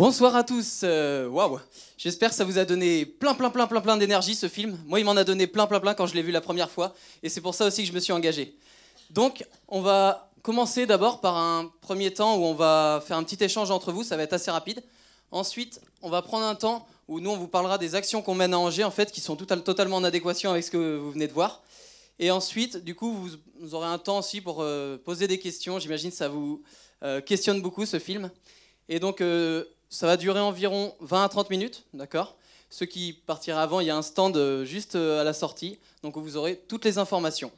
Bonsoir à tous. Euh, waouh. J'espère que ça vous a donné plein, plein, plein, plein, plein d'énergie ce film. Moi, il m'en a donné plein, plein, plein quand je l'ai vu la première fois, et c'est pour ça aussi que je me suis engagé. Donc, on va commencer d'abord par un premier temps où on va faire un petit échange entre vous. Ça va être assez rapide. Ensuite, on va prendre un temps où nous, on vous parlera des actions qu'on mène à Angers, en fait, qui sont totalement en adéquation avec ce que vous venez de voir. Et ensuite, du coup, vous, aurez un temps aussi pour euh, poser des questions. J'imagine que ça vous euh, questionne beaucoup, ce film. Et donc, ça va durer environ 20 à 30 minutes, d'accord? Ceux qui partiront avant, il y a un stand euh, juste euh, à la sortie, donc vous aurez toutes les informations.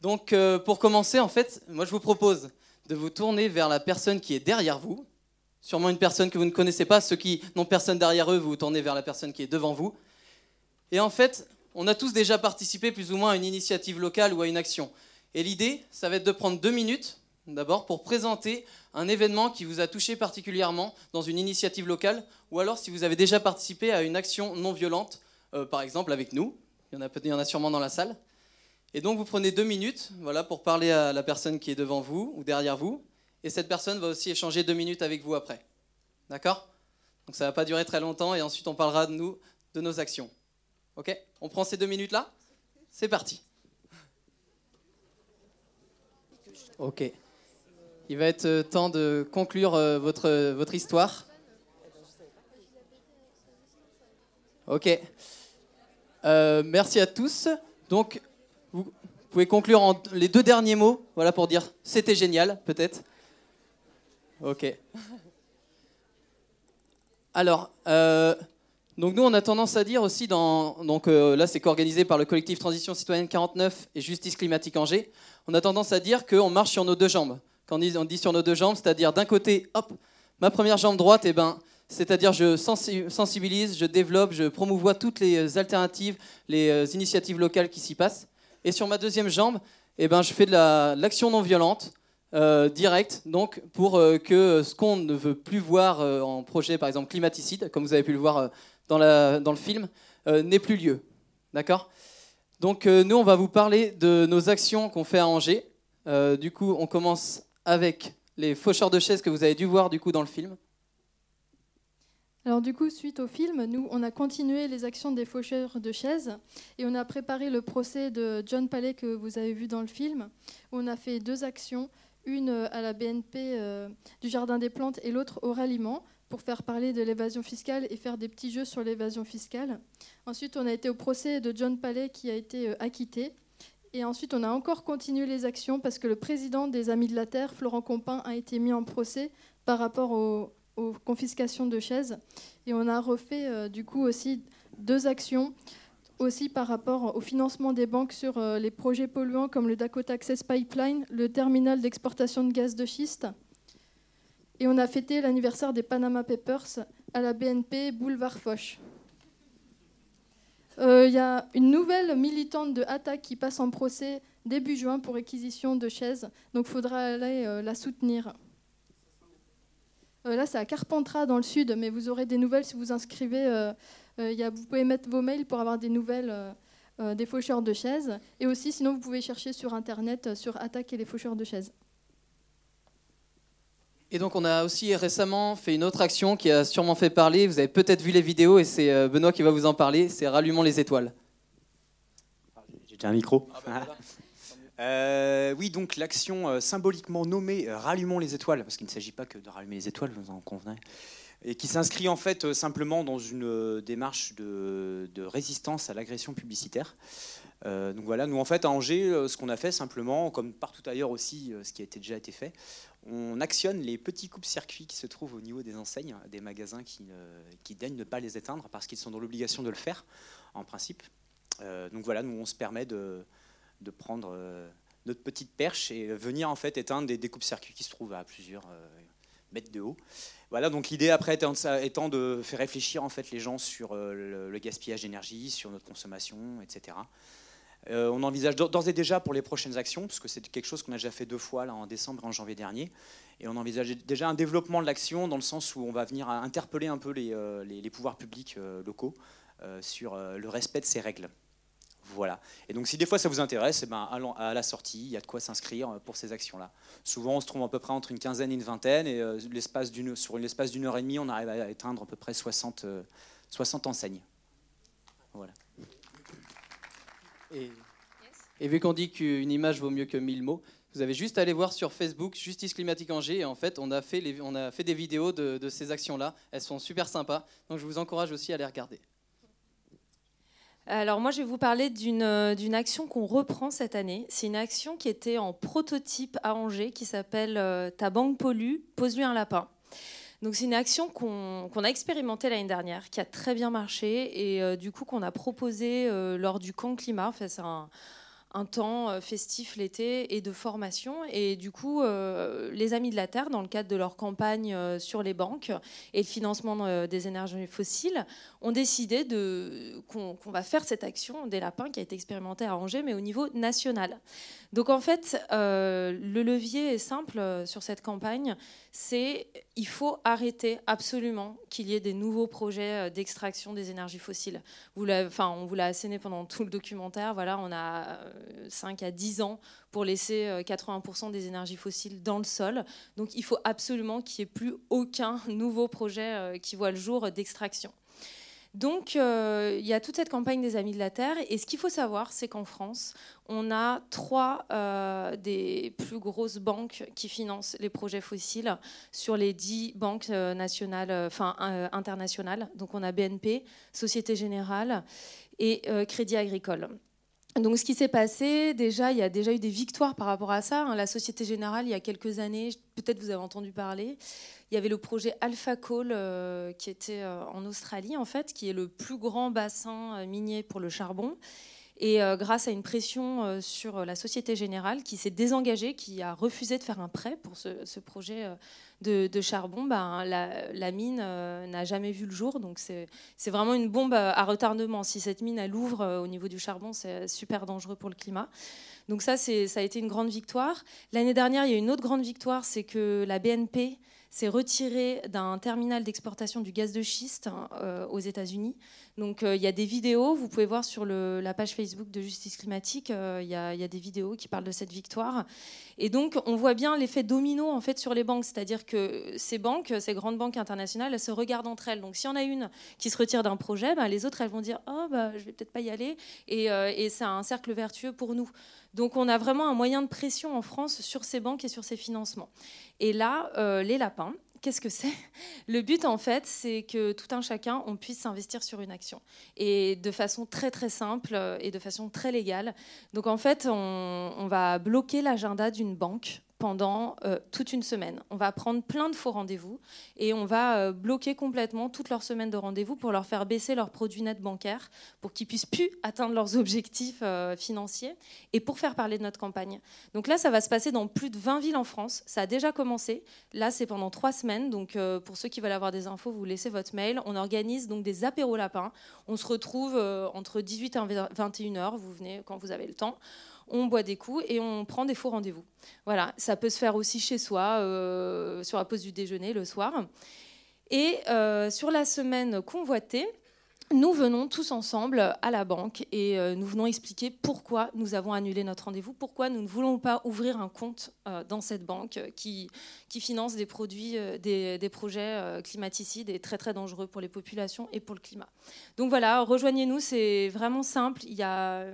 Donc euh, pour commencer, en fait, moi je vous propose de vous tourner vers la personne qui est derrière vous, sûrement une personne que vous ne connaissez pas, ceux qui n'ont personne derrière eux, vous vous tournez vers la personne qui est devant vous. Et en fait, on a tous déjà participé plus ou moins à une initiative locale ou à une action. Et l'idée, ça va être de prendre deux minutes d'abord pour présenter un événement qui vous a touché particulièrement dans une initiative locale, ou alors si vous avez déjà participé à une action non violente, euh, par exemple avec nous, il y, en a, il y en a sûrement dans la salle. Et donc vous prenez deux minutes voilà, pour parler à la personne qui est devant vous ou derrière vous, et cette personne va aussi échanger deux minutes avec vous après. D'accord? Donc ça ne va pas durer très longtemps, et ensuite on parlera de nous, de nos actions. Ok? On prend ces deux minutes-là? C'est parti. Ok. Il va être euh, temps de conclure euh, votre, votre histoire. Ok. Euh, merci à tous. Donc, vous pouvez conclure en les deux derniers mots, voilà pour dire c'était génial, peut-être. Ok. Alors, donc nous, on a tendance à dire aussi, dans, donc là, c'est co-organisé par le collectif Transition Citoyenne 49 et Justice Climatique Angers. On a tendance à dire qu'on marche sur nos deux jambes quand on dit sur nos deux jambes, c'est-à-dire d'un côté, hop, ma première jambe droite, eh ben, c'est-à-dire je sensibilise, je développe, je promouvois toutes les euh, alternatives, les euh, initiatives locales qui s'y passent. Et sur ma deuxième jambe, eh ben, je fais de l'action non violente, euh, directe, donc pour que ce qu'on ne veut plus voir en projet, par exemple climaticide, comme vous avez pu le voir dans, dans, le film, n'ait plus lieu. D'accord? Donc nous, on va vous parler de nos actions qu'on fait à Angers. du coup, on commence avec les faucheurs de chaises que vous avez dû voir du coup dans le film. Alors du coup, suite au film, nous, on a continué les actions des faucheurs de chaises et on a préparé le procès de John Palais que vous avez vu dans le film. On a fait deux actions, une à la BNP euh, du Jardin des Plantes et l'autre au ralliement pour faire parler de l'évasion fiscale et faire des petits jeux sur l'évasion fiscale. Ensuite, on a été au procès de John Palais qui a été euh, acquitté et ensuite, on a encore continué les actions parce que le président des Amis de la Terre, Florent Compin, a été mis en procès par rapport aux, confiscations de chaises. Et on a refait euh, du coup aussi deux actions aussi par rapport au financement des banques sur euh, les projets polluants comme le Dakota Access Pipeline, le terminal d'exportation de gaz de schiste. Et on a fêté l'anniversaire des Panama Papers à la BNP Boulevard Foch. Il euh, y a une nouvelle militante de Attaque qui passe en procès début juin pour réquisition de chaises. Donc il faudra aller euh, la soutenir. Euh, là, c'est à Carpentras dans le sud, mais vous aurez des nouvelles si vous inscrivez. Vous pouvez mettre vos mails pour avoir des nouvelles des faucheurs de chaises. Et aussi, sinon, vous pouvez chercher sur Internet sur Attaque et les faucheurs de chaises. Et donc on a aussi récemment fait une autre action qui a sûrement fait parler. Vous avez peut-être vu les vidéos et c'est euh, Benoît qui va vous en parler. C'est Rallumons les étoiles. J'ai déjà un micro. Ah bah euh, oui, donc l'action euh, symboliquement nommée Rallumons les étoiles, parce qu'il ne s'agit pas que de rallumer les étoiles, vous en convenez, et qui s'inscrit en fait simplement dans une démarche de, de résistance à l'agression publicitaire. donc voilà, nous en fait à Angers, ce qu'on a fait simplement, comme partout ailleurs aussi, ce qui a été, déjà été fait, on actionne les petits coupes-circuits qui se trouvent au niveau des enseignes, des magasins qui, qui daignent ne pas les éteindre parce qu'ils sont dans l'obligation de le faire, en principe. Euh, donc voilà, nous, on se permet de, prendre euh, notre petite perche et venir en fait éteindre des, coupes-circuits qui se trouvent à plusieurs euh, mètres de haut. Voilà, donc l'idée après étant, de faire réfléchir en fait les gens sur le gaspillage d'énergie, sur notre consommation, etc. Euh, on envisage d'ores et déjà pour les prochaines actions, parce que c'est quelque chose qu'on a déjà fait deux fois en décembre et en janvier dernier. Et on envisage déjà un développement de l'action dans le sens où on va venir interpeller un peu les, euh, pouvoirs publics euh, locaux sur le respect de ces règles. Voilà. Et donc, si des fois ça vous intéresse, eh ben, à la sortie, il y a de quoi s'inscrire pour ces actions-là. Souvent, on se trouve à peu près entre une quinzaine et une vingtaine, et sur l'espace d'une heure et demie, on arrive à éteindre à peu près 60, 60 enseignes. Voilà. Et, et vu qu'on dit qu'une image vaut mieux que mille mots, vous avez juste à aller voir sur Facebook Justice Climatique Angers. Et en fait, on a fait, les, on a fait des vidéos de, de ces actions-là. Elles sont super sympas. Donc je vous encourage aussi à les regarder. Alors moi, je vais vous parler d'une action qu'on reprend cette année. C'est une action qui était en prototype à Angers, qui s'appelle euh, Ta banque pollue, pose-lui un lapin. Donc c'est une action qu'on a expérimentée l'année dernière, qui a très bien marché et euh, du coup qu'on a proposé euh, lors du camp climat. Un temps euh, festif l'été et de formation. Et du coup, euh, les Amis de la Terre, dans le cadre de leur campagne euh, sur les banques et le financement des énergies fossiles, ont décidé qu'on va faire cette action des lapins qui a été expérimentée à Angers, mais au niveau national. Donc en fait, le levier est simple sur cette campagne, c'est il faut arrêter absolument qu'il y ait des nouveaux projets d'extraction des énergies fossiles. Enfin, on vous l'a asséné pendant tout le documentaire. Voilà, on a 5 à 10 ans pour laisser 80% euh, des énergies fossiles dans le sol. Donc il faut absolument qu'il n'y ait plus aucun nouveau projet euh, qui voit le jour d'extraction. Donc, euh, il y a toute cette campagne des Amis de la Terre. Et ce qu'il faut savoir, c'est qu'en France, on a trois des plus grosses banques qui financent les projets fossiles sur les dix banques nationales, enfin internationales. Donc, on a BNP, Société Générale et Crédit Agricole. Donc, ce qui s'est passé, déjà, il y a déjà eu des victoires par rapport à ça. Hein. La Société Générale, il y a quelques années, peut-être vous avez entendu parler, il y avait le projet Alpha Coal euh, qui était euh, en Australie, en fait, qui est le plus grand bassin euh, minier pour le charbon. Et grâce à une pression sur la Société Générale qui s'est désengagée, qui a refusé de faire un prêt pour ce, projet de, charbon, ben, la, mine n'a jamais vu le jour. Donc c'est vraiment une bombe à retardement. Si cette mine elle ouvre au niveau du charbon, c'est super dangereux pour le climat. Donc ça, ça a été une grande victoire. L'année dernière, il y a une autre grande victoire, c'est que la BNP s'est retirée d'un terminal d'exportation du gaz de schiste euh, aux États-Unis. Donc euh, il y a des vidéos, vous pouvez voir sur la page Facebook de Justice Climatique, euh, il y, a des vidéos qui parlent de cette victoire. Et donc on voit bien l'effet domino en fait sur les banques, c'est-à-dire que ces banques, ces grandes banques internationales, elles se regardent entre elles. Donc s'il y en a une qui se retire d'un projet, ben, les autres elles vont dire oh bah je vais peut-être pas y aller, euh, et c'est un cercle vertueux pour nous. Donc on a vraiment un moyen de pression en France sur ces banques et sur ces financements. Et là, les lapins, Qu'est-ce que c'est? Le but, en fait, c'est que tout un chacun, on puisse s'investir sur une action. Et de façon très, très simple euh, et de façon très légale. Donc, en fait, on, on va bloquer l'agenda d'une banque pendant euh, toute une semaine. On va prendre plein de faux rendez-vous et on va euh, bloquer complètement toute leur semaine de rendez-vous pour leur faire baisser leurs produits nets bancaires pour qu'ils puissent plus atteindre leurs objectifs euh, financiers et pour faire parler de notre campagne. Donc là, ça va se passer dans plus de 20 villes en France. Ça a déjà commencé. Là, c'est pendant trois semaines. Donc pour ceux qui veulent avoir des infos, vous laissez votre mail. On organise donc des apéros lapins. On se retrouve entre 18 et 21 heures. Vous venez quand vous avez le temps on boit des coups et on prend des faux rendez-vous. Voilà, ça peut se faire aussi chez soi, euh, sur la pause du déjeuner le soir. Et euh, sur la semaine convoitée, nous venons tous ensemble à la banque et euh, nous venons expliquer pourquoi nous avons annulé notre rendez-vous, pourquoi nous ne voulons pas ouvrir un compte euh, dans cette banque qui, qui finance des produits, euh, des, projets climaticides et très très dangereux pour les populations et pour le climat. Donc voilà, rejoignez-nous, c'est vraiment simple, il n'y a,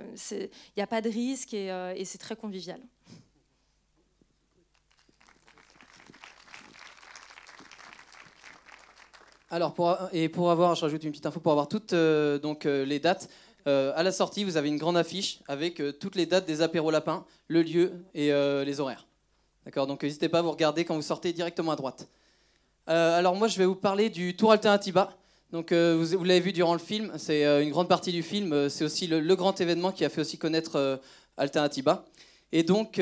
pas de risque et c'est très convivial. Alors, pour, et pour avoir, je rajoute une petite info, pour avoir toutes euh, donc, euh, les dates, euh, à la sortie, vous avez une grande affiche avec toutes les dates des apéros lapins, le lieu et les horaires. D'accord? Donc, n'hésitez pas à vous regarder quand vous sortez directement à droite. alors, moi, je vais vous parler du Tour Alternativa. Donc, vous, l'avez vu durant le film, c'est une grande partie du film. C'est aussi le, grand événement qui a fait aussi connaître Alternativa. Et donc,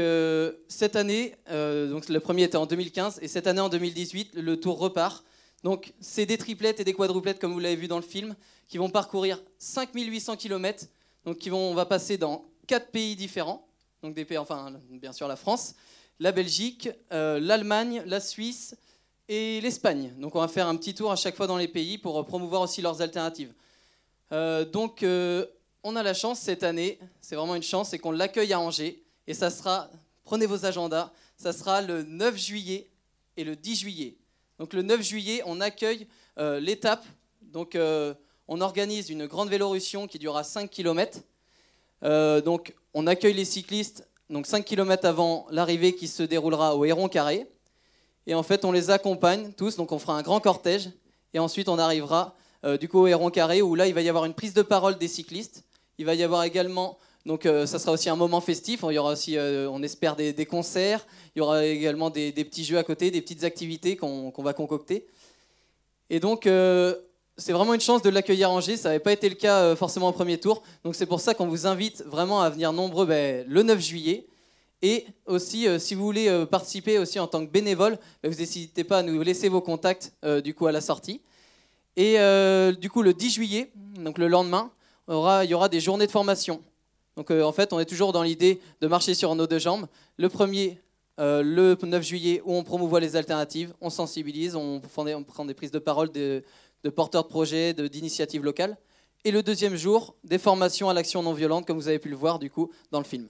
cette année, donc le premier était en 2015, et cette année, en 2018, le tour repart. Donc, c'est des triplettes et des quadruplettes, comme vous l'avez vu dans le film, qui vont parcourir 5800 km. Donc, qui vont, on va passer dans quatre pays différents. Donc, des pays, enfin, bien sûr, la France, la Belgique, euh, l'Allemagne, la Suisse et l'Espagne. Donc, on va faire un petit tour à chaque fois dans les pays pour promouvoir aussi leurs alternatives. Euh, donc, euh, on a la chance cette année, c'est vraiment une chance, c'est qu'on l'accueille à Angers. Et ça sera, prenez vos agendas, ça sera le 9 juillet et le 10 juillet. Donc le 9 juillet, on accueille euh, l'étape. Donc euh, on organise une grande vélorussion qui durera 5 km. Euh, donc on accueille les cyclistes donc 5 km avant l'arrivée qui se déroulera au Héron Carré. Et en fait, on les accompagne tous, donc on fera un grand cortège. Et ensuite, on arrivera du coup au Héron Carré où là, il va y avoir une prise de parole des cyclistes. Il va y avoir également donc ça sera aussi un moment festif. Il y aura aussi, on espère, des, concerts. Il y aura également des, petits jeux à côté, des petites activités qu'on va concocter. Et donc, euh, c'est vraiment une chance de l'accueillir à Angers. Ça n'avait pas été le cas euh, forcément au premier tour. Donc, c'est pour ça qu'on vous invite vraiment à venir nombreux ben, le 9 juillet. Et aussi, euh, si vous voulez participer aussi en tant que bénévole, ben, vous n'hésitez pas à nous laisser vos contacts du coup à la sortie. Et du coup, le 10 juillet, donc le lendemain, il y aura des journées de formation. Donc en fait, on est toujours dans l'idée de marcher sur nos deux jambes. Le premier, le 9 juillet, où on promouvoit les alternatives, on sensibilise, on prend des, prises de parole de, porteurs de projets, d'initiatives locales. Et le deuxième jour, des formations à l'action non violente, comme vous avez pu le voir du coup dans le film.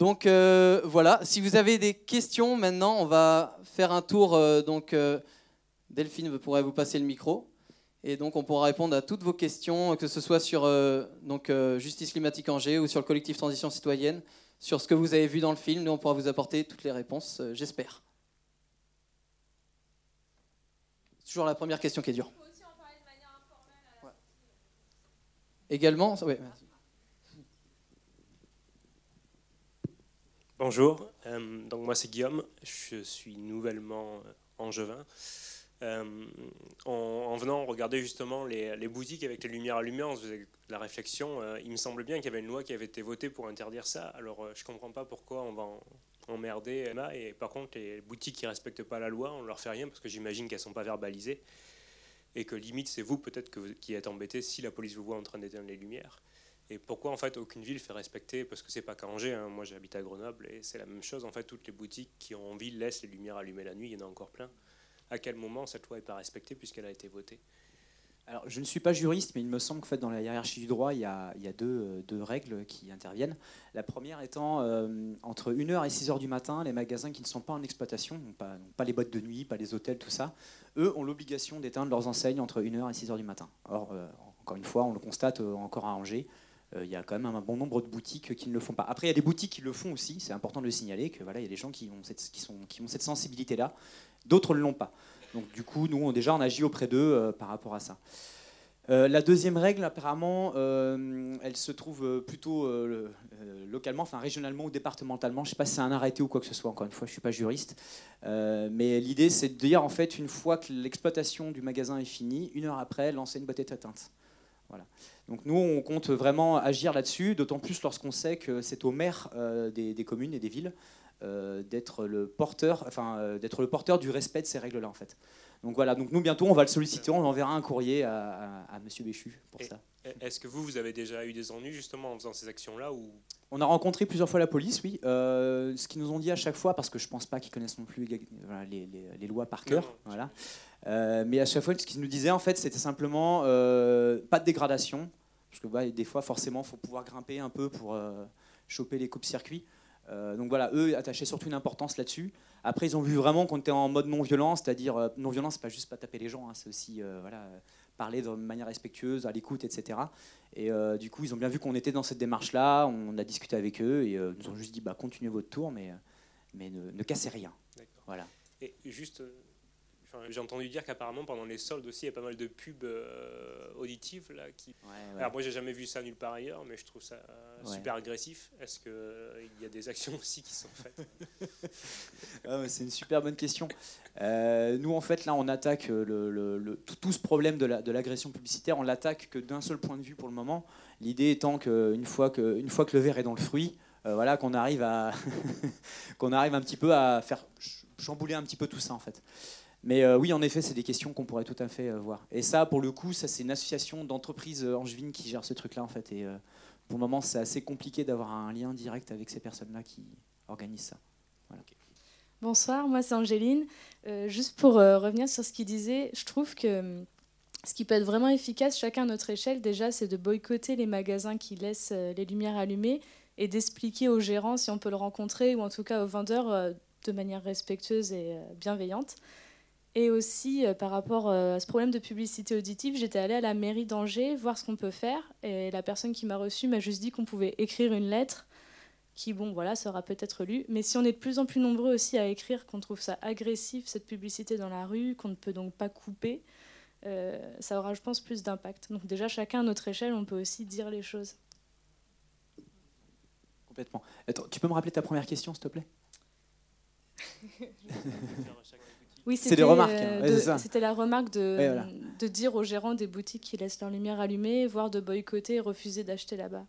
Donc euh, voilà, si vous avez des questions maintenant, on va faire un tour. Euh, donc euh, Delphine pourrait vous passer le micro. Et donc on pourra répondre à toutes vos questions, que ce soit sur donc, Justice climatique Angers ou sur le collectif Transition citoyenne sur ce que vous avez vu dans le film. Nous, on pourra vous apporter toutes les réponses, euh, j'espère. C'est toujours la première question qui est dure. Également, oui, merci. Bonjour, euh, donc moi c'est Guillaume, je suis nouvellement euh, angevin. Euh, en, venant regarder justement les, boutiques avec les lumières allumées, on faisait la réflexion. Euh, il me semble bien qu'il y avait une loi qui avait été votée pour interdire ça. Alors euh, je comprends pas pourquoi on va emmerder Emma. Et par contre, les boutiques qui respectent pas la loi, on leur fait rien parce que j'imagine qu'elles sont pas verbalisées et que limite c'est vous peut-être qui êtes embêté si la police vous voit en train d'éteindre les lumières. Et pourquoi en fait aucune ville fait respecter Parce que c'est pas qu'à Angers, hein. moi j'habite à Grenoble et c'est la même chose. En fait, toutes les boutiques qui ont en ville laissent les lumières allumées la nuit, il y en a encore plein à quel moment cette loi n'est pas respectée puisqu'elle a été votée alors, je ne suis pas juriste, mais il me semble qu'en fait, dans la hiérarchie du droit, il y a, deux, deux, règles qui interviennent. La première étant, euh, entre 1h et 6h du matin, les magasins qui ne sont pas en exploitation, pas, les boîtes de nuit, pas les hôtels, tout ça, eux ont l'obligation d'éteindre leurs enseignes entre 1h et 6h du matin. Or, euh, encore une fois, on le constate euh, encore à Angers, il y a quand même un bon nombre de boutiques qui ne le font pas. Après, il y a des boutiques qui le font aussi, c'est important de le signaler, que voilà, il y a des gens qui ont cette, qui sont, qui ont cette sensibilité-là, d'autres ne l'ont pas. Donc du coup, nous, déjà, on agit auprès d'eux euh, par rapport à ça. Euh, la deuxième règle, apparemment, euh, elle se trouve plutôt localement, enfin régionalement ou départementalement. Je ne sais pas si c'est un arrêté ou quoi que ce soit, encore une fois, je ne suis pas juriste. mais l'idée, c'est de dire, en fait, une fois que l'exploitation du magasin est finie, une heure après, l'enseigne doit être atteinte. Voilà. Donc nous, on compte vraiment agir là-dessus, d'autant plus lorsqu'on sait que c'est au maire des, communes et des villes euh, d'être le porteur, enfin euh, d'être le porteur du respect de ces règles-là en fait. Donc voilà, donc nous bientôt on va le solliciter, on enverra un courrier à, à, Monsieur Béchu pour ça. Est-ce que vous, vous avez déjà eu des ennuis justement en faisant ces actions-là ou? On a rencontré plusieurs fois la police, oui. Euh, ce qu'ils nous ont dit à chaque fois, parce que je pense pas qu'ils connaissent non plus les, les, lois par cœur, voilà. mais à chaque fois, ce qu'ils nous disaient en fait, c'était simplement pas de dégradation, parce que bah, des fois forcément, faut pouvoir grimper un peu pour choper les coupes-circuits. Euh, donc voilà, eux attachaient surtout une importance là-dessus. Après, ils ont vu vraiment qu'on était en mode non-violent, c'est-à-dire euh, non-violence, c'est pas juste pas taper les gens, hein, c'est aussi euh, voilà, parler de manière respectueuse, à l'écoute, etc. Et du coup, ils ont bien vu qu'on était dans cette démarche-là, on a discuté avec eux et nous ont juste dit bah, continuez votre tour, mais, mais ne, ne cassez rien. Voilà. Et juste j'ai entendu dire qu'apparemment pendant les soldes aussi, il y a pas mal de pubs euh, auditives là. Qui... Alors moi, j'ai jamais vu ça nulle part ailleurs, mais je trouve ça euh, super agressif. Est-ce qu'il euh, y a des actions aussi qui sont faites? Ah C'est une super bonne question. nous, en fait, là, on attaque le, tout, ce problème de l'agression publicitaire. On l'attaque que d'un seul point de vue pour le moment. L'idée étant qu'une fois que, une fois que le verre est dans le fruit, voilà, qu'on arrive à qu'on arrive un petit peu à faire chambouler un petit peu tout ça en fait. Mais euh, oui, en effet, c'est des questions qu'on pourrait tout à fait euh, voir. Et ça, pour le coup, ça c'est une association d'entreprises euh, angevines qui gère ce truc-là en fait. Et pour le moment, c'est assez compliqué d'avoir un lien direct avec ces personnes-là qui organisent ça. Bonsoir, moi c'est Angéline. juste pour revenir sur ce qu'il disait, je trouve que ce qui peut être vraiment efficace, chacun à notre échelle, déjà, c'est de boycotter les magasins qui laissent les lumières allumées et d'expliquer aux gérants si on peut le rencontrer ou en tout cas aux vendeurs de manière respectueuse et bienveillante. Et aussi, par rapport à ce problème de publicité auditive, j'étais allée à la mairie d'Angers voir ce qu'on peut faire. Et la personne qui m'a reçue m'a juste dit qu'on pouvait écrire une lettre qui, bon, voilà, sera peut-être lue. Mais si on est de plus en plus nombreux aussi à écrire qu'on trouve ça agressif, cette publicité dans la rue, qu'on ne peut donc pas couper, euh, ça aura, je pense, plus d'impact. Donc déjà, chacun à notre échelle, on peut aussi dire les choses. Complètement. Attends, tu peux me rappeler ta première question, s'il te plaît? Oui, c'était des remarques. Hein. c'était la remarque de, de dire aux gérants des boutiques qui laissent leur lumière allumée, voire de boycotter et refuser d'acheter là-bas.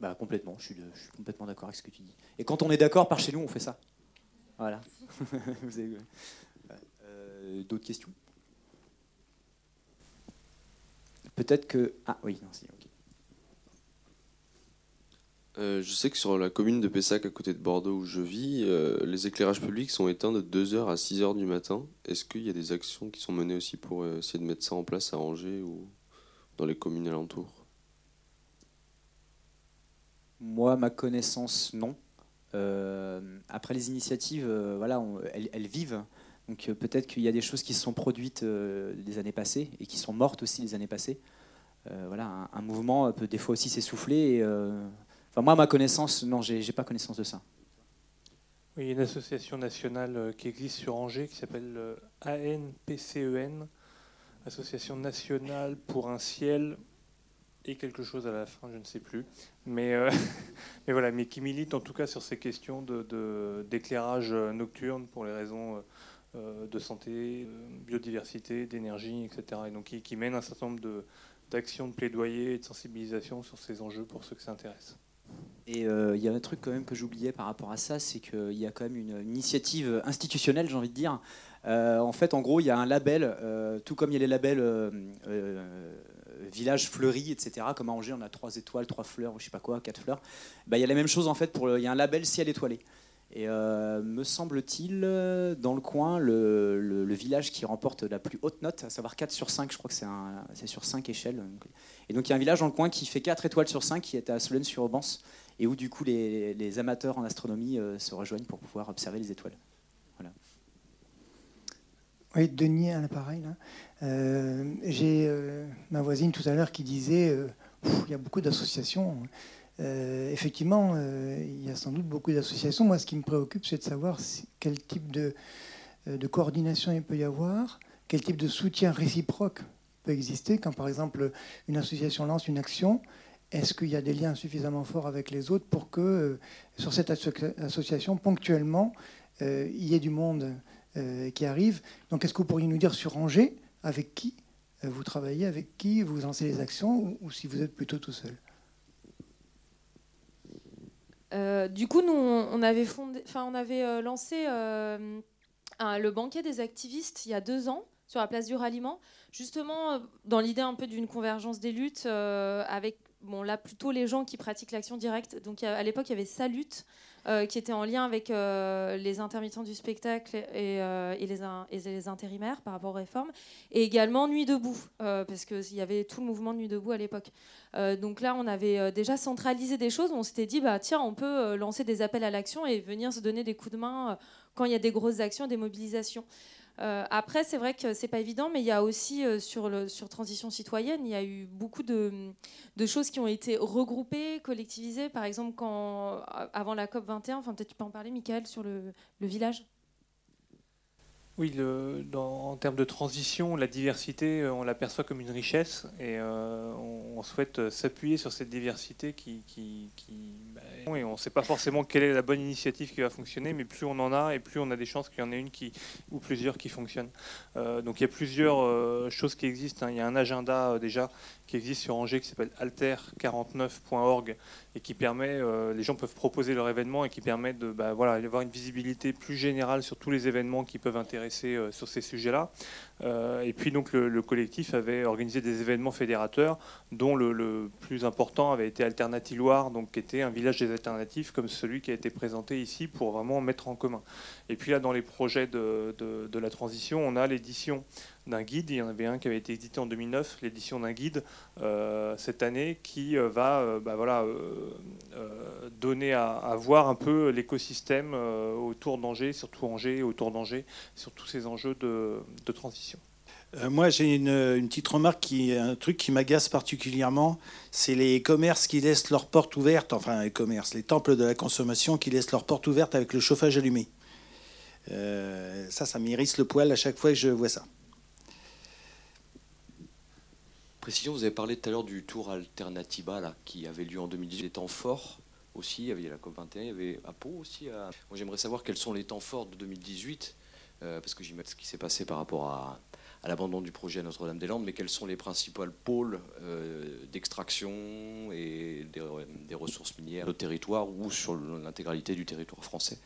Bah, complètement, je suis, je suis complètement d'accord avec ce que tu dis. Et quand on est d'accord, par chez nous, on fait ça. Voilà. Euh, d'autres questions? Peut-être que. Ah oui, non, si, ok. Euh, je sais que sur la commune de Pessac, à côté de Bordeaux où je vis, euh, les éclairages publics sont éteints de 2h à 6h du matin. Est-ce qu'il y a des actions qui sont menées aussi pour euh, essayer de mettre ça en place à Angers ou dans les communes alentours? Moi, ma connaissance, non. après les initiatives, voilà, elles, vivent. Donc peut-être qu'il y a des choses qui se sont produites les années passées et qui sont mortes aussi les années passées. Voilà, un, mouvement peut des fois aussi s'essouffler. Enfin, moi, ma connaissance, non, j'ai pas connaissance de ça. Oui, il y a une association nationale qui existe sur Angers qui s'appelle ANPCEN, e Association nationale pour un ciel et quelque chose à la fin, je ne sais plus. Mais, mais voilà, mais qui milite en tout cas sur ces questions d'éclairage de, nocturne pour les raisons euh, de santé, biodiversité, d'énergie, etc. Et donc qui, qui mène un certain nombre d'actions de, plaidoyer et de sensibilisation sur ces enjeux pour ceux qui s'intéressent. Et euh, il y a un truc quand même que j'oubliais par rapport à ça, c'est qu'il y a quand même une, initiative institutionnelle, j'ai envie de dire. Euh, en fait, en gros, il y a un label, tout comme il y a les labels village fleuri, etc. Comme à Angers, on a trois étoiles, trois fleurs, ou je sais pas quoi, quatre fleurs. Bah, il y a la même chose en fait il y a un label ciel étoilé. Et euh, me semble-t-il, dans le coin, le, village qui remporte la plus haute note, à savoir 4 sur 5, je crois que c'est sur 5 échelles. Et donc il y a un village dans le coin qui fait 4 étoiles sur 5, qui est à Solène-sur-Aubance, et où du coup les, amateurs en astronomie euh, se rejoignent pour pouvoir observer les étoiles. Voilà. Oui, Denis à l'appareil. Euh, J'ai ma voisine tout à l'heure qui disait il y a beaucoup d'associations. Euh, effectivement, euh, il y a sans doute beaucoup d'associations. Moi, ce qui me préoccupe, c'est de savoir quel type de, euh, de, coordination il peut y avoir, quel type de soutien réciproque peut exister. Quand, par exemple, une association lance une action, est-ce qu'il y a des liens suffisamment forts avec les autres pour que, sur cette association, ponctuellement, il y ait du monde qui arrive? Donc, est-ce que vous pourriez nous dire sur Angers, avec qui vous travaillez, avec qui vous lancez les actions, ou si vous êtes plutôt tout seul? Euh, du coup, nous, on avait, fondé, on avait euh, lancé euh, le banquet des activistes il y a deux ans sur la place du ralliement, justement dans l'idée un peu d'une convergence des luttes avec bon, là plutôt les gens qui pratiquent l'action directe. Donc à l'époque, il y avait Salut, euh, qui était en lien avec euh, les intermittents du spectacle et, euh, et, les, intérimaires par rapport aux réformes, et également Nuit debout, parce qu'il y avait tout le mouvement Nuit debout à l'époque. donc là, on avait déjà centralisé des choses, on s'était dit, bah, tiens, on peut lancer des appels à l'action et venir se donner des coups de main quand il y a des grosses actions, des mobilisations. Euh, après, c'est vrai que c'est pas évident, mais il y a aussi euh, sur, sur transition citoyenne, il y a eu beaucoup de, choses qui ont été regroupées, collectivisées. Par exemple, quand avant la COP 21, enfin peut-être tu peux en parler, Michael, sur le village? Oui, le, dans, en termes de transition, la diversité, euh, on l'aperçoit comme une richesse et on, souhaite s'appuyer sur cette diversité qui, qui, qui bah, et on ne sait pas forcément quelle est la bonne initiative qui va fonctionner, mais plus on en a et plus on a des chances qu'il y en ait une qui, ou plusieurs qui fonctionnent. Euh, donc il y a plusieurs euh, choses qui existent. Hein. Il y a un agenda euh, déjà qui existe sur Angers qui s'appelle alter49.org et qui permet, les gens peuvent proposer leur événement et qui permet de bah, voilà, d'avoir une visibilité plus générale sur tous les événements qui peuvent intéresser s'intéresser sur ces sujets-là. et puis donc le, collectif avait organisé des événements fédérateurs, dont le, plus important avait été Alternatiloire, donc qui était un village des alternatives comme celui qui a été présenté ici pour vraiment mettre en commun. Et puis là, dans les projets de, de la transition, on a l'édition d'un guide. Il y en avait un qui avait été édité en 2009, l'édition d'un guide euh, cette année, qui euh, va euh, bah, voilà, donner à, voir un peu l'écosystème autour d'Angers, surtout Angers, autour d'Angers, sur tous ces enjeux de, transition. moi, j'ai une, petite remarque, qui, un truc qui m'agace particulièrement, c'est les commerces qui laissent leurs portes ouvertes, enfin les commerces, les temples de la consommation qui laissent leurs portes ouvertes avec le chauffage allumé. ça, ça m'irrisse le poil à chaque fois que je vois ça. Précision, vous avez parlé tout à l'heure du tour Alternativa qui avait lieu en 2018, des temps forts aussi, il y avait la COP21, il y avait à Pau aussi. Moi j'aimerais savoir quels sont les temps forts de 2018, euh, parce que j'imagine ce qui s'est passé par rapport à, l'abandon du projet Notre-Dame-des-Landes, mais quels sont les principaux pôles euh, d'extraction et des, ressources minières au territoire ou sur l'intégralité du territoire français?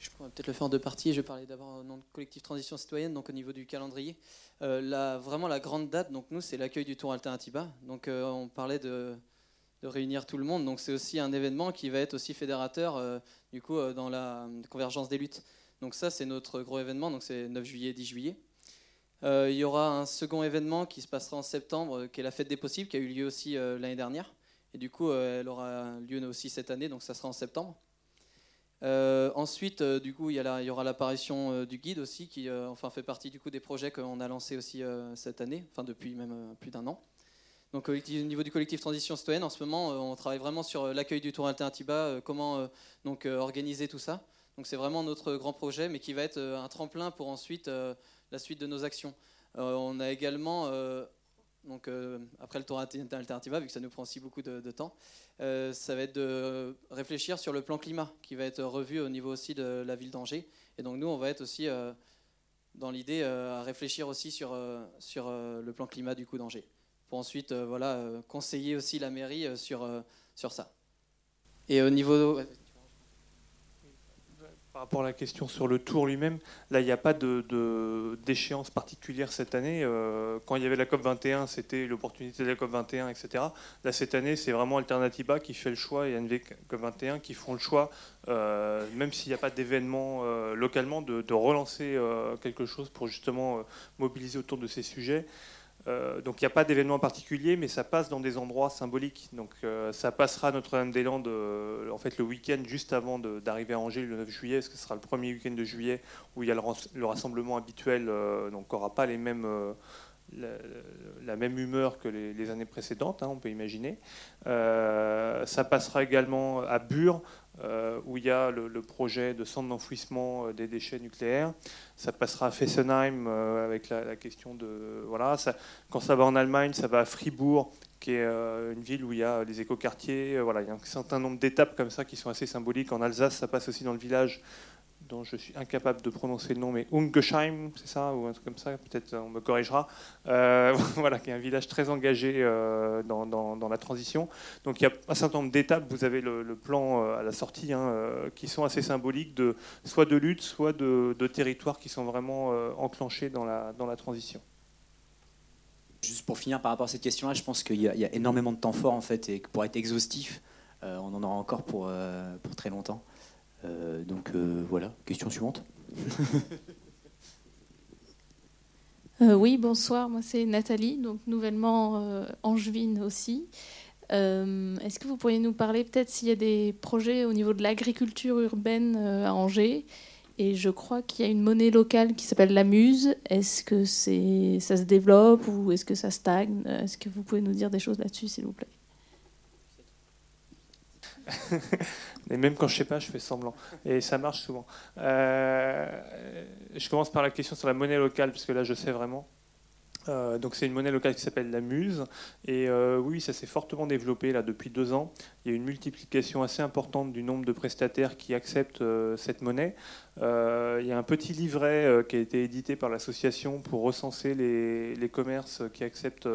Je pourrais peut-être le faire en deux parties. Je vais parler d'abord au nom de collectif Transition Citoyenne, donc au niveau du calendrier. Euh, vraiment la grande date, donc nous, c'est l'accueil du Tour Alternativa. Donc euh, on parlait de, réunir tout le monde. Donc c'est aussi un événement qui va être aussi fédérateur, euh, du coup, dans la convergence des luttes. Donc ça, c'est notre gros événement. Donc c'est 9 juillet, 10 juillet. il y aura un second événement qui se passera en septembre, qui est la fête des possibles, qui a eu lieu aussi l'année dernière. Et du coup, elle aura lieu aussi cette année, donc ça sera en septembre. Euh, ensuite, euh, du coup, il y, aura l'apparition euh, du guide aussi, qui enfin, fait partie du coup, des projets qu'on a lancés aussi cette année, enfin depuis même plus d'un an. Donc au niveau du collectif Transition Citoyenne, en ce moment, on travaille vraiment sur l'accueil du Tour Alternativa, comment donc, organiser tout ça. Donc c'est vraiment notre grand projet, mais qui va être un tremplin pour ensuite la suite de nos actions. on a également donc euh, après le tour Alternativa, vu que ça nous prend aussi beaucoup de, temps, euh, ça va être de réfléchir sur le plan climat qui va être revu au niveau aussi de la ville d'Angers. Et donc nous, on va être aussi euh, dans l'idée à réfléchir aussi sur, sur le plan climat du coup d'Angers, pour ensuite voilà, conseiller aussi la mairie sur, sur ça. Et au niveau... Par rapport à la question sur le tour lui-même, là, il n'y a pas de, d'échéance particulière cette année. Euh, quand il y avait la COP21, c'était l'opportunité de la COP21, etc. Là, cette année, c'est vraiment Alternativa qui fait le choix et NV COP21 qui font le choix, euh, même s'il n'y a pas d'événement euh, localement, de, de relancer quelque chose pour justement mobiliser autour de ces sujets. Euh, donc il n'y a pas d'événement particulier, mais ça passe dans des endroits symboliques. Donc euh, ça passera à Notre-Dame-des-Landes euh, en fait le week-end juste avant d'arriver à Angers le 9 juillet, parce que ce sera le premier week-end de juillet où il y a le, rassemblement habituel, donc on n'aura pas la, même humeur que les, années précédentes, hein, on peut imaginer. ça passera également à Bure, où il y a le, projet de centre d'enfouissement euh, des déchets nucléaires. Ça passera à Fessenheim euh, avec la, question de... Voilà, quand ça va en Allemagne, ça va à Fribourg, qui est une ville où il y a des écoquartiers. voilà, il y a un certain nombre d'étapes comme ça qui sont assez symboliques. En Alsace, ça passe aussi dans le village dont je suis incapable de prononcer le nom, mais Ungesheim, c'est ça, ou un truc comme ça, peut-être on me corrigera, euh, voilà, qui est un village très engagé euh, dans, dans, la transition. Donc il y a un certain nombre d'étapes, vous avez le, plan euh, à la sortie, hein, qui sont assez symboliques, de, soit de lutte, soit de, territoires qui sont vraiment enclenchés dans la, dans la transition. Juste pour finir par rapport à cette question-là, je pense qu'il y, y, a énormément de temps fort en fait, et que pour être exhaustif, on en aura encore pour, pour très longtemps. Euh, donc euh, voilà, question suivante. Euh, oui, bonsoir, moi c'est Nathalie, donc nouvellement angevine aussi. Est-ce que vous pourriez nous parler peut-être s'il y a des projets au niveau de l'agriculture urbaine à Angers? Et je crois qu'il y a une monnaie locale qui s'appelle la Muse. Est-ce que ça se développe ou est-ce que ça stagne? Est-ce que vous pouvez nous dire des choses là-dessus, s'il vous plaît? Et même quand je sais pas, je fais semblant. Et ça marche souvent. Euh, je commence par la question sur la monnaie locale, parce que là, je sais vraiment. Euh, donc c'est une monnaie locale qui s'appelle la Muse et euh, oui ça s'est fortement développé là depuis deux ans. Il y a une multiplication assez importante du nombre de prestataires qui acceptent cette monnaie. il y a un petit livret qui a été édité par l'association pour recenser les, les commerces qui acceptent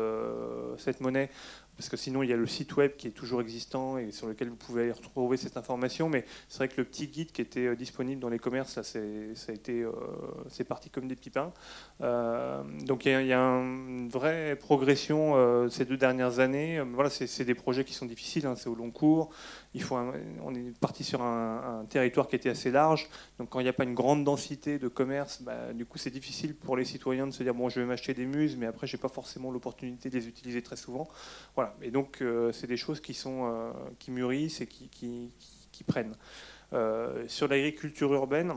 cette monnaie parce que sinon il y a le site web qui est toujours existant et sur lequel vous pouvez retrouver cette information. Mais c'est vrai que le petit guide qui était disponible dans les commerces, ça a été, c'est parti comme des pipins. donc il y, a, une vraie progression ces deux dernières années. Voilà, c'est des projets qui sont difficiles, hein, c'est au long cours. On est parti sur un, territoire qui était assez large. Donc quand il n'y a pas une grande densité de commerce, bah, du coup c'est difficile pour les citoyens de se dire bon je vais m'acheter des muses, mais après j'ai pas forcément l'opportunité de les utiliser très souvent. Voilà. Et donc euh, c'est des choses qui sont euh, qui mûrissent et qui, prennent. Euh, sur l'agriculture urbaine,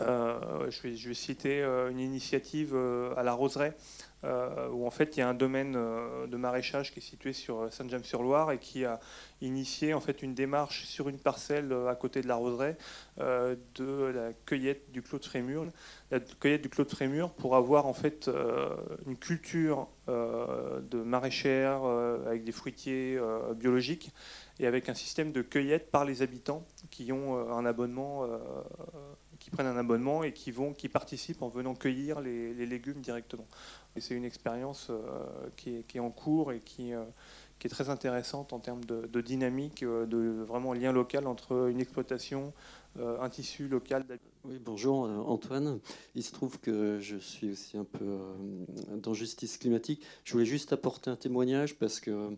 je je, vais, citer une initiative à la Roseraie euh, où en fait il y a un domaine euh, de maraîchage qui est situé sur euh, Saint-James-sur-Loire et qui a initié en fait une démarche sur une parcelle à côté de la roseraie de la cueillette du clos de Frémur, la cueillette du clos de Frémur pour avoir en fait une culture de maraîchère avec des fruitiers biologiques et avec un système de cueillette par les habitants qui ont un abonnement qui prennent un abonnement et qui vont qui participent en venant cueillir les légumes directement. Et c'est une expérience euh, qui, est, en cours et qui, euh, qui est très intéressante en termes de, dynamique, euh, de vraiment lien local entre une exploitation, un tissu local. Oui, bonjour Antoine. Il se trouve que je suis aussi un peu dans justice climatique. Je voulais juste apporter un témoignage parce que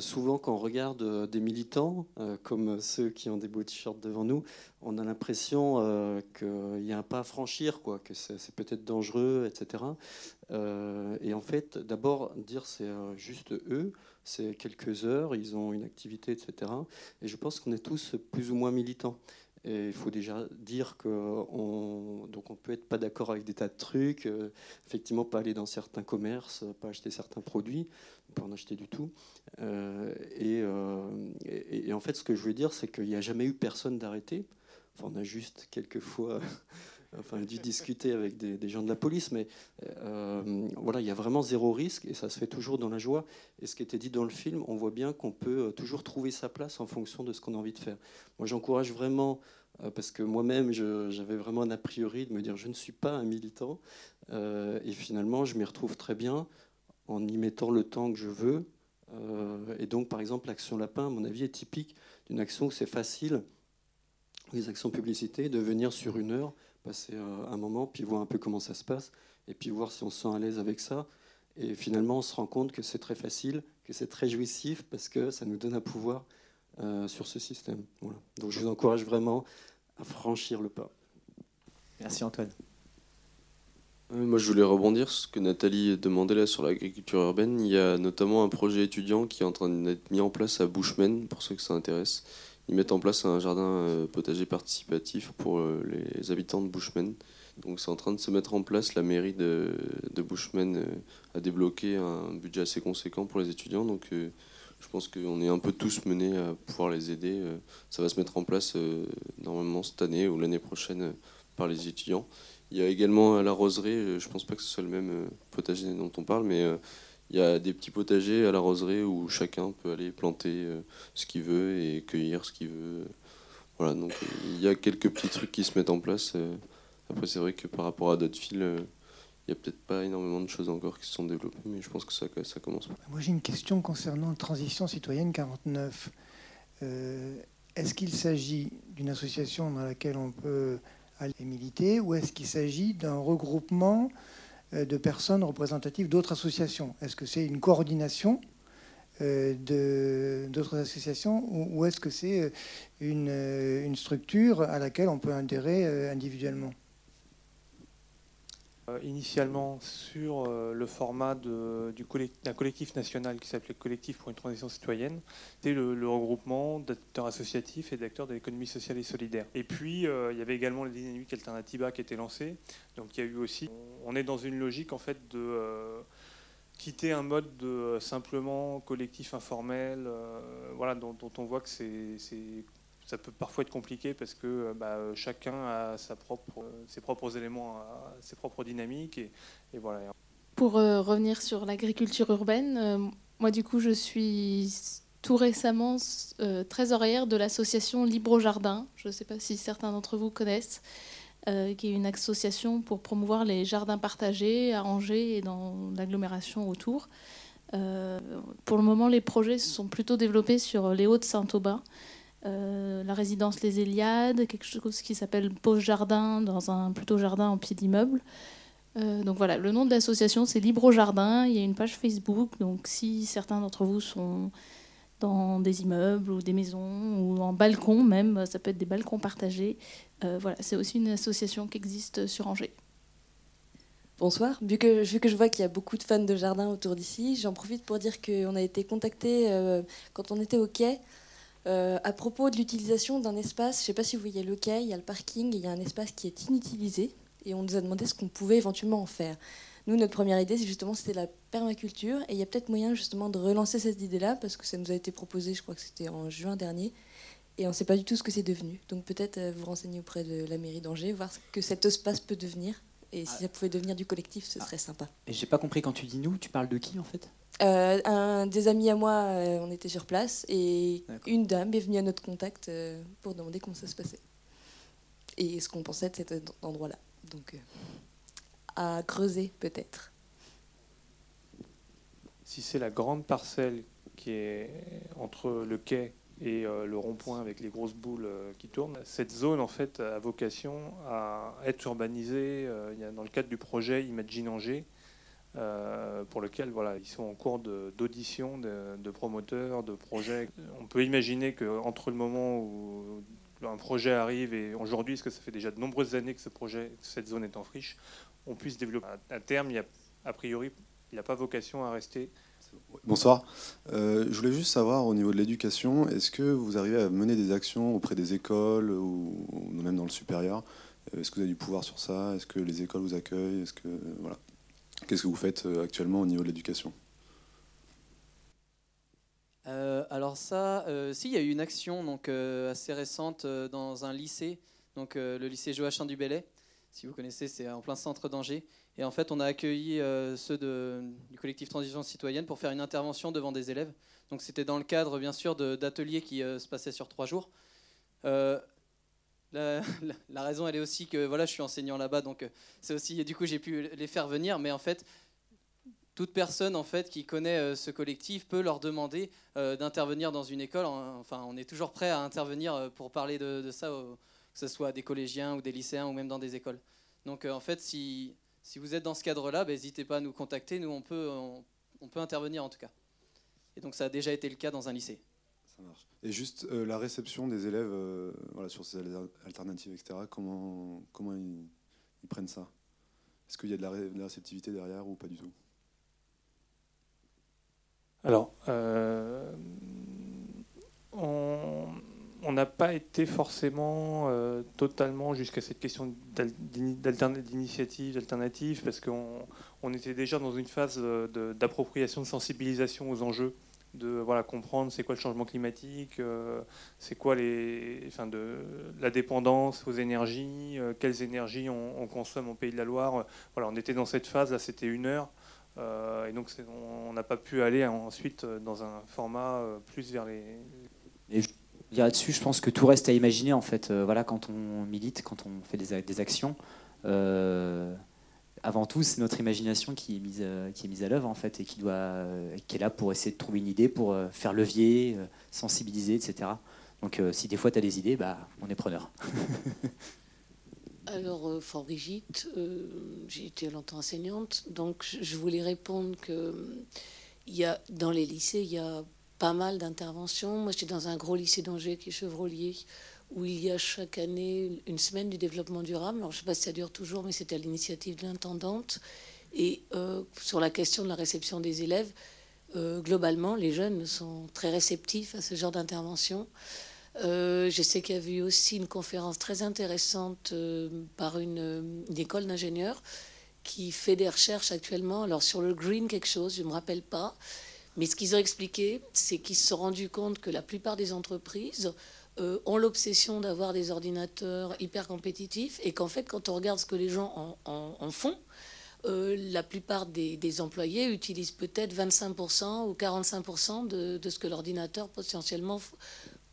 souvent, quand on regarde des militants, comme ceux qui ont des beaux t-shirts devant nous, on a l'impression qu'il y a un pas à franchir, quoi, que c'est peut-être dangereux, etc. et en fait, d'abord, dire c'est juste eux, c'est quelques heures, ils ont une activité, etc. Et je pense qu'on est tous plus ou moins militants. Et il faut déjà dire qu'on donc on peut être pas d'accord avec des tas de trucs, effectivement pas aller dans certains commerces, pas acheter certains produits, pas en acheter du tout. Euh, euh, et, en fait, ce que je veux dire, c'est qu'il n'y a jamais eu personne d'arrêté. On a juste quelques fois enfin, dû discuter avec des, gens de la police, mais euh, voilà, il y a vraiment zéro risque et ça se fait toujours dans la joie. Et ce qui était dit dans le film, on voit bien qu'on peut toujours trouver sa place en fonction de ce qu'on a envie de faire. Moi, j'encourage vraiment, parce que moi-même, j'avais vraiment un a priori de me dire je ne suis pas un militant, et finalement, je m'y retrouve très bien en y mettant le temps que je veux. Euh, et donc, par exemple, l'action lapin, à mon avis, est typique d'une action où c'est facile, les actions publicité, de venir sur une heure, passer euh, un moment, puis voir un peu comment ça se passe, et puis voir si on se sent à l'aise avec ça. Et finalement, on se rend compte que c'est très facile, que c'est très jouissif, parce que ça nous donne un pouvoir euh, sur ce système. Voilà. Donc, je vous encourage vraiment à franchir le pas. Merci Antoine. Moi, je voulais rebondir sur ce que Nathalie demandait là sur l'agriculture urbaine. Il y a notamment un projet étudiant qui est en train d'être mis en place à Bushman, pour ceux que ça intéresse. Ils mettent en place un jardin euh, potager participatif pour euh, les habitants de Bushman. Donc, c'est en train de se mettre en place. La mairie de, de Bushman euh, a débloqué un budget assez conséquent pour les étudiants. Donc, je pense qu'on est un peu tous menés à pouvoir les aider. Ça va se mettre en place normalement cette année ou l'année prochaine par les étudiants. Il y a également la roseraie, je ne pense pas que ce soit le même potager dont on parle, mais il y a des petits potagers à la roseraie où chacun peut aller planter ce qu'il veut et cueillir ce qu'il veut. Voilà, donc il y a quelques petits trucs qui se mettent en place. Après, c'est vrai que par rapport à d'autres villes, il n'y a peut-être pas énormément de choses encore qui se sont développées, mais je pense que ça, ça commence. Moi, j'ai une question concernant Transition citoyenne 49. Est-ce qu'il s'agit d'une association dans laquelle on peut aller militer ou est-ce qu'il s'agit d'un regroupement euh, de personnes représentatives d'autres associations. Est-ce que c'est une coordination euh, d'autres associations ou, est-ce que c'est euh, une, une, structure à laquelle on peut adhérer individuellement? euh, initialement sur euh, le format d'un collectif national qui s'appelait Collectif pour une transition citoyenne. C'était le, regroupement d'acteurs associatifs et d'acteurs de l'économie sociale et solidaire. Et puis, euh, il y avait également les dynamiques Alternativa qui étaient lancées. Donc, il y a eu aussi. On est dans une logique en fait de quitter un mode de simplement collectif informel, voilà, dont, on voit que c'est ça peut parfois être compliqué parce que euh, bah, chacun a propre, ses propres éléments, ses propres dynamiques. Et, voilà. Pour euh, revenir sur l'agriculture urbaine, euh, moi du coup je suis tout récemment trésorière de l'association Libre Jardin. Je ne sais pas si certains d'entre vous connaissent, qui est une association pour promouvoir les jardins partagés à Angers et dans l'agglomération autour. pour le moment, les projets sont plutôt développés sur les Hauts-de-Saint-Aubin. La résidence Les Éliades, quelque chose qui s'appelle Pause Jardin, dans un plutôt jardin en pied d'immeuble. donc voilà, le nom de l'association c'est Libre au Jardin. Il y a une page Facebook. Donc si certains d'entre vous sont dans des immeubles ou des maisons ou en balcon même, ça peut être des balcons partagés. Euh, voilà, c'est aussi une association qui existe sur Angers. Bonsoir. Vu que, je vois qu'il y a beaucoup de fans de jardin autour d'ici, j'en profite pour dire qu'on a été contacté euh, quand on était au quai euh, à propos de l'utilisation d'un espace. Je ne sais pas si vous voyez le quai, il y a le parking, il y a un espace qui est inutilisé et on nous a demandé ce qu'on pouvait éventuellement en faire. Nous, notre première idée, c'est justement c'était la permaculture. Et il y a peut-être moyen justement de relancer cette idée-là, parce que ça nous a été proposé, je crois que c'était en juin dernier. Et on ne sait pas du tout ce que c'est devenu. Donc peut-être euh, vous renseigner auprès de la mairie d'Angers, voir ce que cet espace peut devenir. Et si ça pouvait devenir du collectif, ce serait sympa. Et j'ai pas compris quand tu dis nous, tu parles de qui en fait? Euh, un des amis à moi, euh, on était sur place et une dame est venue à notre contact pour demander comment ça se passait et ce qu'on pensait de cet endroit-là. Donc à creuser peut-être. Si c'est la grande parcelle qui est entre le quai et euh, le rond-point avec les grosses boules euh, qui tournent, cette zone en fait a vocation à être urbanisée. Euh, il y a, dans le cadre du projet Imagine Angers, pour lequel voilà, ils sont en cours d'audition de, promoteurs, de projets. On peut imaginer qu'entre le moment où un projet arrive et aujourd'hui, parce que ça fait déjà de nombreuses années que ce projet, cette zone est en friche, on puisse développer. À terme, a, priori, il n'a pas vocation à rester. Bonsoir. Euh, je voulais juste savoir au niveau de l'éducation, est-ce que vous arrivez à mener des actions auprès des écoles ou, même dans le supérieur? Euh, Est-ce que vous avez du pouvoir sur ça? Est-ce que les écoles vous accueillent? Est-ce que voilà Qu'est-ce que vous faites euh, actuellement au niveau de l'éducation? Alors ça, si, il y a eu une action donc, assez récente dans un lycée, donc le lycée Joachim du Bellay, si vous connaissez, c'est en plein centre d'Angers. Et en fait, on a accueilli euh, ceux du collectif Transition Citoyenne pour faire une intervention devant des élèves. Donc c'était dans le cadre, bien sûr, d'ateliers qui euh, se passaient sur trois jours. Euh, la, raison, elle est aussi que voilà, je suis enseignant là-bas, donc c'est aussi, du coup, j'ai pu les faire venir. Mais en fait, toute personne en fait qui connaît ce collectif peut leur demander d'intervenir dans une école. Enfin, on est toujours prêt à intervenir pour parler de, ça que ce soit des collégiens ou des lycéens ou même dans des écoles. Donc euh, en fait, si, si vous êtes dans ce cadre-là, bah, n'hésitez pas à nous contacter. Nous, on peut, on, peut intervenir en tout cas. Et donc ça a déjà été le cas dans un lycée. Et juste euh, la réception des élèves euh, sur ces alternatives, etc., comment, comment ils, prennent ça? Est-ce qu'il y a de la, réceptivité derrière ou pas du tout? Alors, on on n'a pas été forcément euh, totalement jusqu'à cette question d'initiative, d'alternative, parce qu'on était déjà dans une phase d'appropriation, de, sensibilisation aux enjeux, de voilà, comprendre c'est quoi le changement climatique, euh, c'est quoi les, enfin de, la dépendance aux énergies, euh, quelles énergies on, consomme au Pays de la Loire. Voilà, on était dans cette phase, là c'était une heure. et donc on n'a pas pu aller ensuite dans un format plus vers les là-dessus, je pense que tout reste à imaginer en fait. Euh, voilà, quand on milite, quand on fait des, actions, euh, avant tout, c'est notre imagination qui est mise, euh, qui est mise à l'œuvre en fait et qui doit, qui est là pour essayer de trouver une idée, pour faire levier, sensibiliser, etc. Donc, si des fois tu as des idées, bah, on est preneur. Alors, Fort Brigitte, j'ai été longtemps enseignante, donc je voulais répondre que y a, dans les lycées, il y a pas mal d'interventions. Moi, j'étais dans un gros lycée d'Angers qui est Chevrolier, où il y a chaque année une semaine du développement durable. Alors, je ne sais pas si ça dure toujours, mais c'était à l'initiative de l'intendante. Et euh, sur la question de la réception des élèves, euh, globalement, les jeunes sont très réceptifs à ce genre d'intervention. Euh, je sais qu'il y a eu aussi une conférence très intéressante par une, une école d'ingénieurs qui fait des recherches actuellement. Alors sur le green quelque chose, je ne me rappelle pas. Mais ce qu'ils ont expliqué, c'est qu'ils se sont rendus compte que la plupart des entreprises euh, ont l'obsession d'avoir des ordinateurs hyper compétitifs et qu'en fait, quand on regarde ce que les gens en, font, euh, la plupart des, employés utilisent peut-être 25% ou 45% de, ce que l'ordinateur potentiellement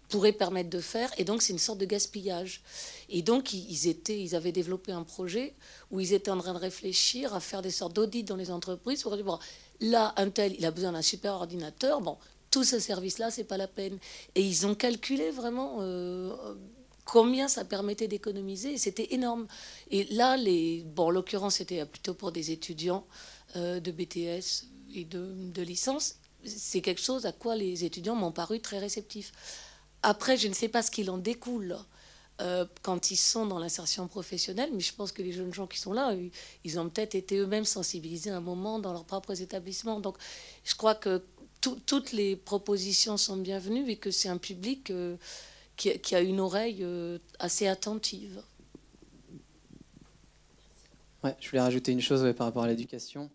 pourrait permettre de faire. Et donc, c'est une sorte de gaspillage. Et donc, ils, étaient, ils avaient développé un projet où ils étaient en train de réfléchir à faire des sortes d'audits dans les entreprises pour dire, bon, là, un tel, il a besoin d'un super ordinateur. Bon, tout ce service-là, c'est pas la peine. Et ils ont calculé vraiment euh, combien ça permettait d'économiser. C'était énorme. Et là, les, bon, en l'occurrence, c'était plutôt pour des étudiants euh, de BTS et de, de licence. C'est quelque chose à quoi les étudiants m'ont paru très réceptifs. Après, je ne sais pas ce qu'il en découle. Euh, quand ils sont dans l'insertion professionnelle, mais je pense que les jeunes gens qui sont là, ils ont peut-être été eux-mêmes sensibilisés à un moment dans leurs propres établissements. Donc, je crois que toutes les propositions sont bienvenues et que c'est un public euh, qui, a une oreille euh, assez attentive. Ouais, je voulais rajouter une chose par rapport à l'éducation.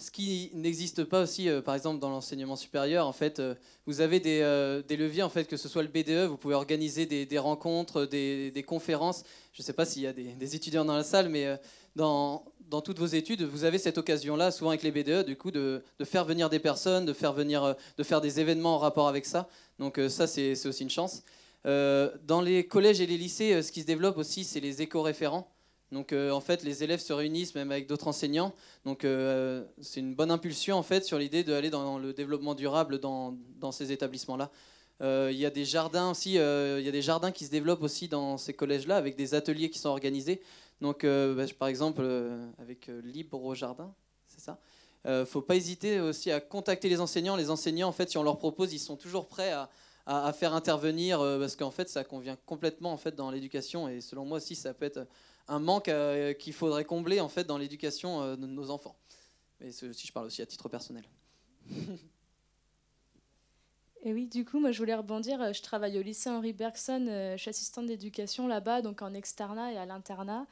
Ce qui n'existe pas aussi, euh, par exemple, dans l'enseignement supérieur, en fait, euh, vous avez euh, des, leviers, en fait, que ce soit le BDE, vous pouvez organiser des, rencontres, des, conférences. Je ne sais pas s'il y a des, étudiants dans la salle, mais dans, dans, toutes vos études, vous avez cette occasion-là, souvent avec les BDE, du coup, de, faire venir des personnes, de faire, venir, de faire des événements en rapport avec ça. Donc ça, c'est aussi une chance. dans les collèges et les lycées, ce qui se développe aussi, c'est les éco-référents. Donc euh, en fait, les élèves se réunissent même avec d'autres enseignants. Donc euh, c'est une bonne impulsion en fait sur l'idée d'aller dans le développement durable dans, ces établissements-là. Euh, il y a des jardins aussi, il y a des jardins qui se développent aussi dans ces collèges-là avec des ateliers qui sont organisés. Donc bah, par exemple avec Libre au jardin, c'est ça. ne faut pas hésiter aussi à contacter les enseignants. Les enseignants en fait, si on leur propose, ils sont toujours prêts à, à faire intervenir parce qu'en fait ça convient complètement en fait dans l'éducation et selon moi aussi ça peut être un manque euh, qu'il faudrait combler en fait dans l'éducation euh, de nos enfants. Et si je parle aussi à titre personnel. Et oui, du coup, moi, je voulais rebondir. Euh, je travaille au lycée Henri Bergson. Je suis assistante d'éducation là-bas, donc en externat et à l'internat.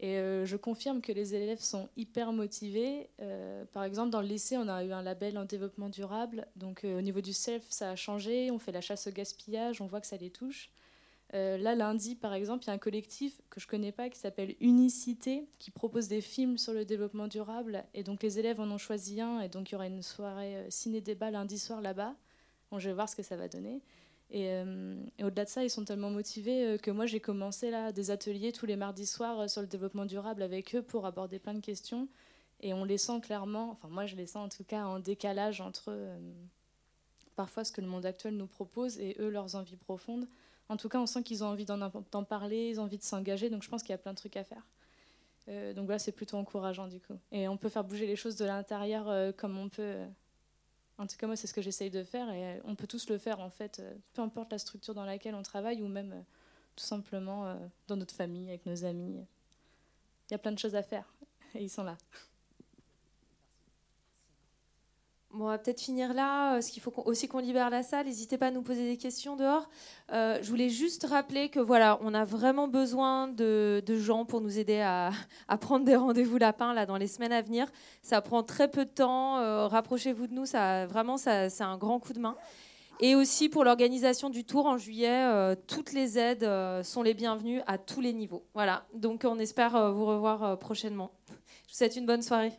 Et je confirme que les élèves sont hyper motivés. par exemple, dans le lycée, on a eu un label en développement durable. Donc, au niveau du self, ça a changé. On fait la chasse au gaspillage. On voit que ça les touche. Euh, là, lundi, par exemple, il y a un collectif que je ne connais pas qui s'appelle Unicité, qui propose des films sur le développement durable. Et donc, les élèves en ont choisi un. Et donc, il y aura une soirée euh, ciné-débat lundi soir là-bas. Bon, je vais voir ce que ça va donner. Et, euh, au-delà de ça, ils sont tellement motivés que moi, j'ai commencé là des ateliers tous les mardis soirs sur le développement durable avec eux pour aborder plein de questions. Et on les sent clairement, enfin, moi, je les sens en tout cas en décalage entre parfois ce que le monde actuel nous propose et eux, leurs envies profondes. En tout cas, on sent qu'ils ont envie d'en parler, ils ont envie de s'engager, donc je pense qu'il y a plein de trucs à faire. Euh, donc voilà, c'est plutôt encourageant du coup. Et on peut faire bouger les choses de l'intérieur euh, comme on peut. En tout cas, moi, c'est ce que j'essaye de faire et on peut tous le faire en fait, euh, peu importe la structure dans laquelle on travaille ou même tout simplement dans notre famille, avec nos amis. Il y a plein de choses à faire et ils sont là. On va peut-être finir là, parce qu'il faut aussi qu'on libère la salle. N'hésitez pas à nous poser des questions dehors. Euh, je voulais juste rappeler que voilà, on a vraiment besoin de, gens pour nous aider à, prendre des rendez-vous lapins là dans les semaines à venir. Ça prend très peu de temps. Euh, rapprochez-vous de nous. Ça vraiment, ça, c'est un grand coup de main. Et aussi pour l'organisation du tour en juillet, euh, toutes les aides sont les bienvenues à tous les niveaux. Voilà. Donc on espère vous revoir prochainement. Je vous souhaite une bonne soirée.